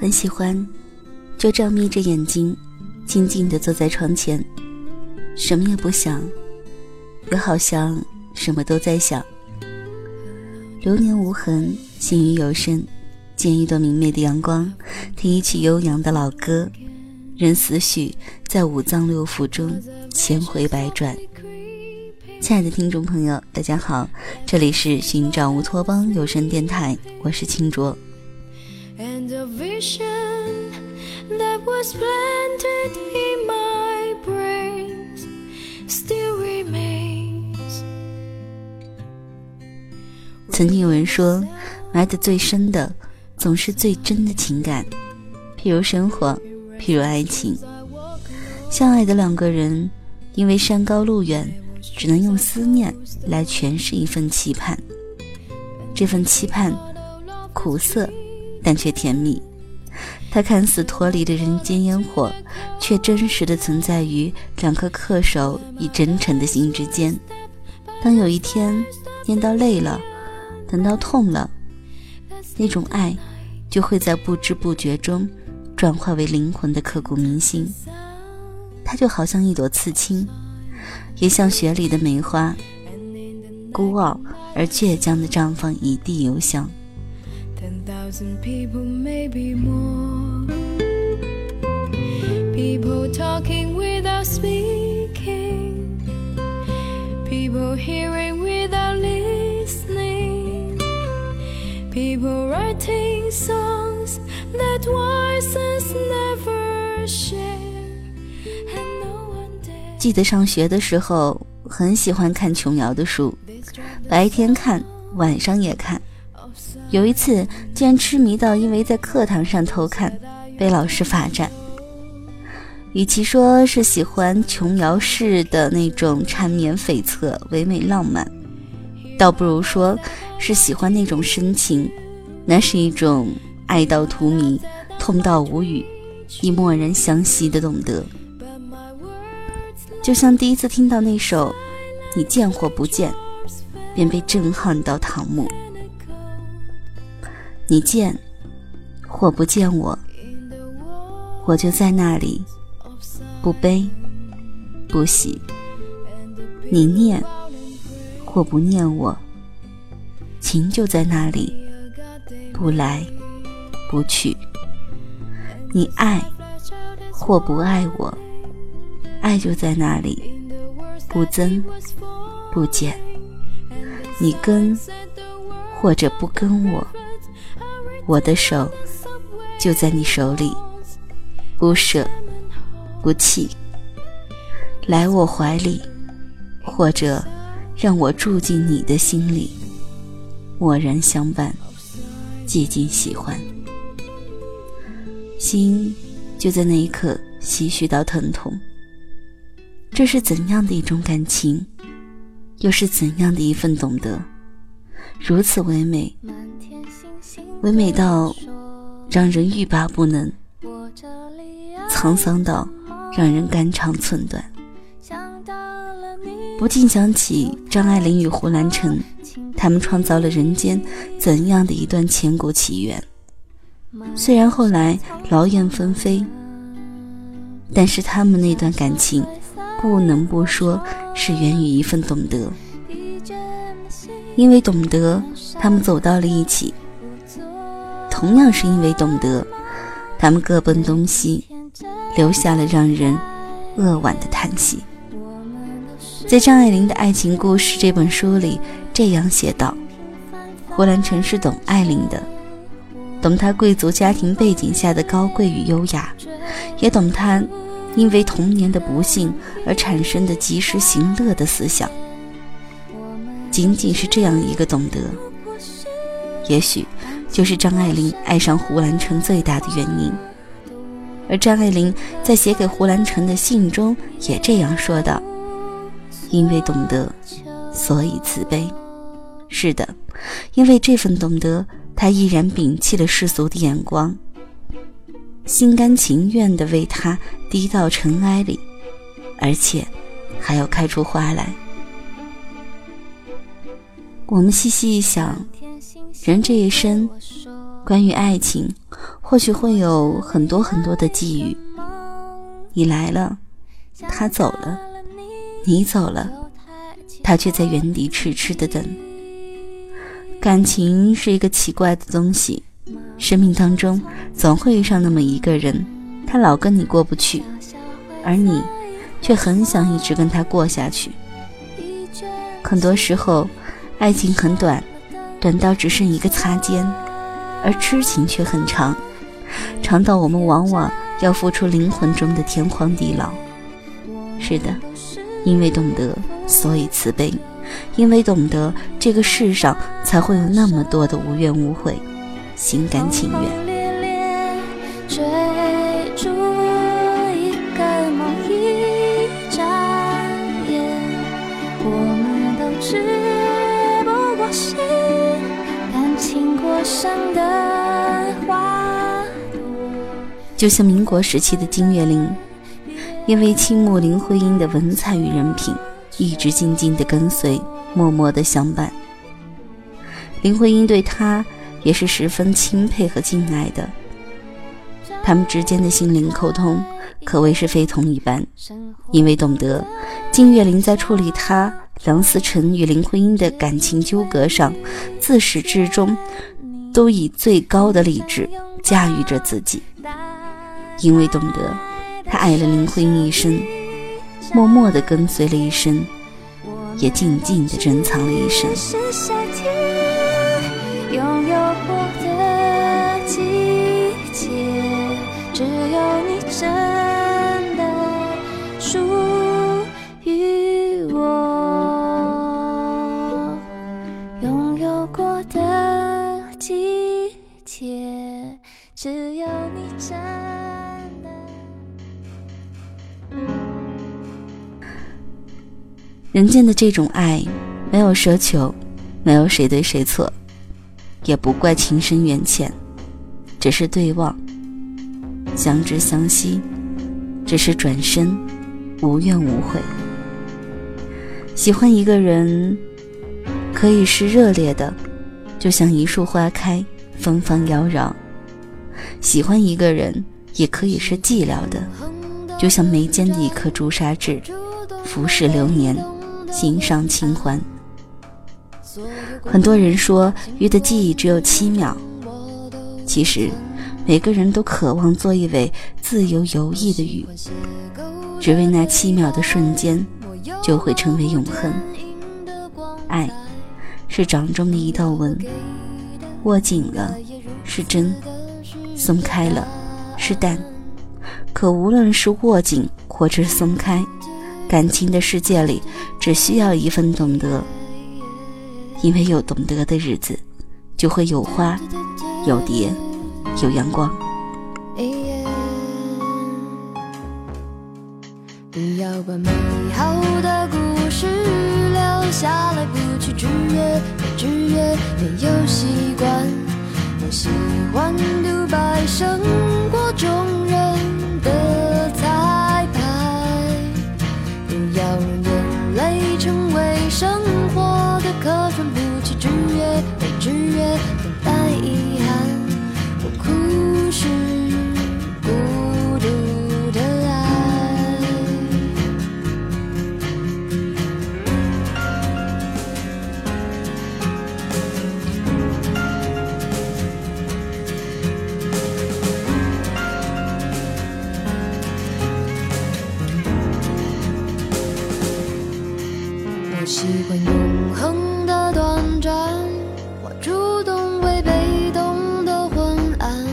很喜欢，就这样眯着眼睛，静静地坐在床前，什么也不想，又好像什么都在想。流年无痕，心语有声，见一朵明媚的阳光，听一曲悠扬的老歌，任思绪在五脏六腑中千回百转。亲爱的听众朋友，大家好，这里是寻找乌托邦有声电台，我是清卓。And a vision that was planted in my brain still remains。曾经有人说，埋的最深的总是最真的情感，譬如生活，譬如爱情。相爱的两个人因为山高路远，只能用思念来诠释一份期盼，这份期盼苦涩。但却甜蜜。它看似脱离了人间烟火，却真实的存在于两颗恪守与真诚的心之间。当有一天念到累了，等到痛了，那种爱就会在不知不觉中转化为灵魂的刻骨铭心。它就好像一朵刺青，也像雪里的梅花，孤傲而倔强地绽放一地幽香。And people maybe more. People talking without speaking，people hearing without listening，people writing songs that voices never share。记得上学的时候很喜欢看琼瑶的书，白天看，晚上也看。有一次，竟然痴迷到因为在课堂上偷看，被老师罚站。与其说是喜欢琼瑶式的那种缠绵悱恻、唯美浪漫，倒不如说是喜欢那种深情。那是一种爱到荼蘼、痛到无语、已默然相惜的懂得。就像第一次听到那首“你见或不见”，便被震撼到唐木。你见或不见我，我就在那里，不悲不喜。你念或不念我，情就在那里，不来不去。你爱或不爱我。爱就在那里，不增不减。你跟或者不跟我，我的手就在你手里，不舍不弃。来我怀里，或者让我住进你的心里，默然相伴，寂静喜欢。心就在那一刻唏嘘到疼痛。这是怎样的一种感情，又是怎样的一份懂得？如此唯美，唯美到让人欲罢不能，沧桑到让人肝肠寸断。不禁想起张爱玲与胡兰成，他们创造了人间怎样的一段千古奇缘？虽然后来劳燕分飞，但是他们那段感情。不能不说是源于一份懂得，因为懂得，他们走到了一起；同样是因为懂得，他们各奔东西，留下了让人扼腕的叹息。在张爱玲的爱情故事这本书里，这样写道：胡兰成是懂爱玲的，懂她贵族家庭背景下的高贵与优雅，也懂她。因为童年的不幸而产生的及时行乐的思想，仅仅是这样一个懂得，也许就是张爱玲爱上胡兰成最大的原因。而张爱玲在写给胡兰成的信中也这样说道：“因为懂得，所以慈悲。”是的，因为这份懂得，她毅然摒弃了世俗的眼光。心甘情愿地为他低到尘埃里，而且还要开出花来。我们细细一想，人这一生，关于爱情，或许会有很多很多的际遇。你来了，他走了；你走了，他却在原地痴痴的等。感情是一个奇怪的东西，生命当中总会遇上那么一个人，他老跟你过不去，而你却很想一直跟他过下去。很多时候，爱情很短，短到只剩一个擦肩，而痴情却很长，长到我们往往要付出灵魂中的天荒地老。是的，因为懂得，所以慈悲。因为懂得这个世上才会有那么多的无怨无悔，心甘情愿。就像民国时期的金岳霖，因为倾慕林徽因的文采与人品。一直静静的跟随，默默的相伴。林徽因对他也是十分钦佩和敬爱的，他们之间的心灵沟通可谓是非同一般。因为懂得，金岳霖在处理他梁思成与林徽因的感情纠葛上，自始至终都以最高的理智驾驭着自己。因为懂得，他爱了林徽因一生。默默地跟随了一生，也静静地珍藏了一生。拥有过的季节，只有你真的属于我。拥有过的季节，只有你真。人间的这种爱，没有奢求，没有谁对谁错，也不怪情深缘浅，只是对望，相知相惜，只是转身，无怨无悔。喜欢一个人，可以是热烈的，就像一束花开，芬芳妖娆；喜欢一个人，也可以是寂寥的，就像眉间的一颗朱砂痣，浮世流年。心伤清欢。很多人说鱼的记忆只有七秒，其实每个人都渴望做一尾自由游弋的鱼，只为那七秒的瞬间就会成为永恒。爱是掌中的一道纹，握紧了是真，松开了是淡。可无论是握紧或者松开。感情的世界里，只需要一份懂得，因为有懂得的日子，就会有花，有蝶，有阳光。不要把美好的故事留下来，不去制约，没制约，没有习惯。我喜欢独白，胜习惯永恒的短暂，我主动为被动的昏暗。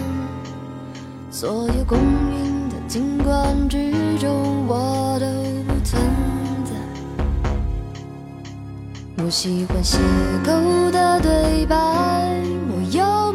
所有公允的景观之中，我都不存在。我喜欢邂逅的对白。我有